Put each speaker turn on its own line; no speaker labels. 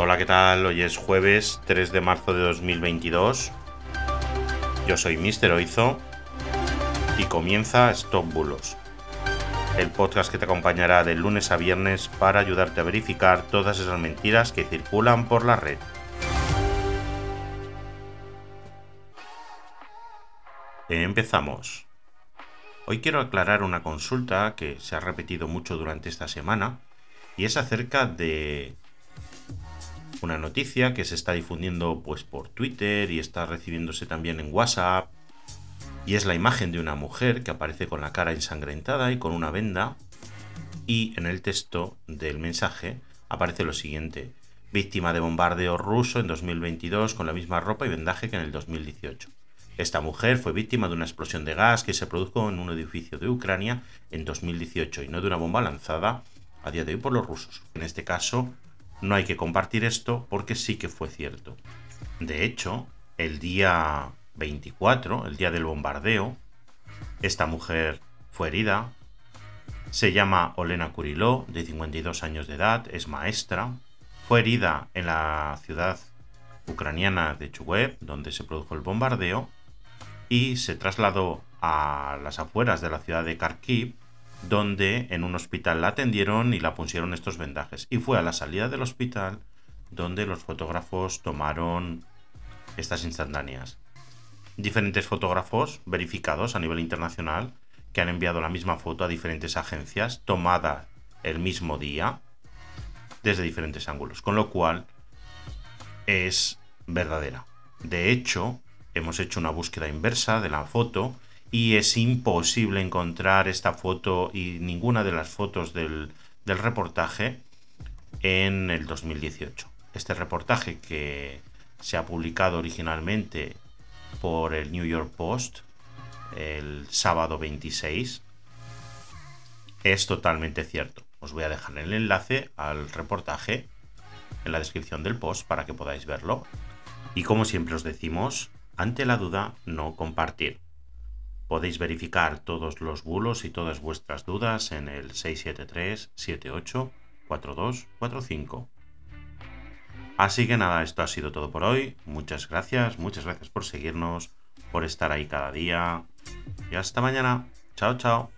Hola, ¿qué tal? Hoy es jueves 3 de marzo de 2022. Yo soy Mr. Oizo y comienza Stop Bulos, el podcast que te acompañará de lunes a viernes para ayudarte a verificar todas esas mentiras que circulan por la red. Empezamos. Hoy quiero aclarar una consulta que se ha repetido mucho durante esta semana y es acerca de una noticia que se está difundiendo pues por Twitter y está recibiéndose también en WhatsApp y es la imagen de una mujer que aparece con la cara ensangrentada y con una venda y en el texto del mensaje aparece lo siguiente víctima de bombardeo ruso en 2022 con la misma ropa y vendaje que en el 2018 esta mujer fue víctima de una explosión de gas que se produjo en un edificio de Ucrania en 2018 y no de una bomba lanzada a día de hoy por los rusos. En este caso, no hay que compartir esto porque sí que fue cierto. De hecho, el día 24, el día del bombardeo, esta mujer fue herida. Se llama Olena Kuriló, de 52 años de edad, es maestra. Fue herida en la ciudad ucraniana de Chuguev, donde se produjo el bombardeo, y se trasladó a las afueras de la ciudad de Kharkiv, donde en un hospital la atendieron y la pusieron estos vendajes. Y fue a la salida del hospital donde los fotógrafos tomaron estas instantáneas. Diferentes fotógrafos verificados a nivel internacional que han enviado la misma foto a diferentes agencias tomada el mismo día desde diferentes ángulos, con lo cual es verdadera. De hecho, hemos hecho una búsqueda inversa de la foto y es imposible encontrar esta foto y ninguna de las fotos del, reportaje en el 2018. Este reportaje que se ha publicado originalmente por el New York Post el sábado 26 es totalmente cierto. Os voy a dejar el enlace al reportaje en la descripción del post para que podáis verlo. Y como siempre os decimos, ante la duda, no compartir. Podéis verificar todos los bulos y todas vuestras dudas en el 673-784245. Así que nada, esto ha sido todo por hoy. Muchas gracias, muchas gracias por seguirnos, por estar ahí cada día. Y hasta mañana. Chao, chao.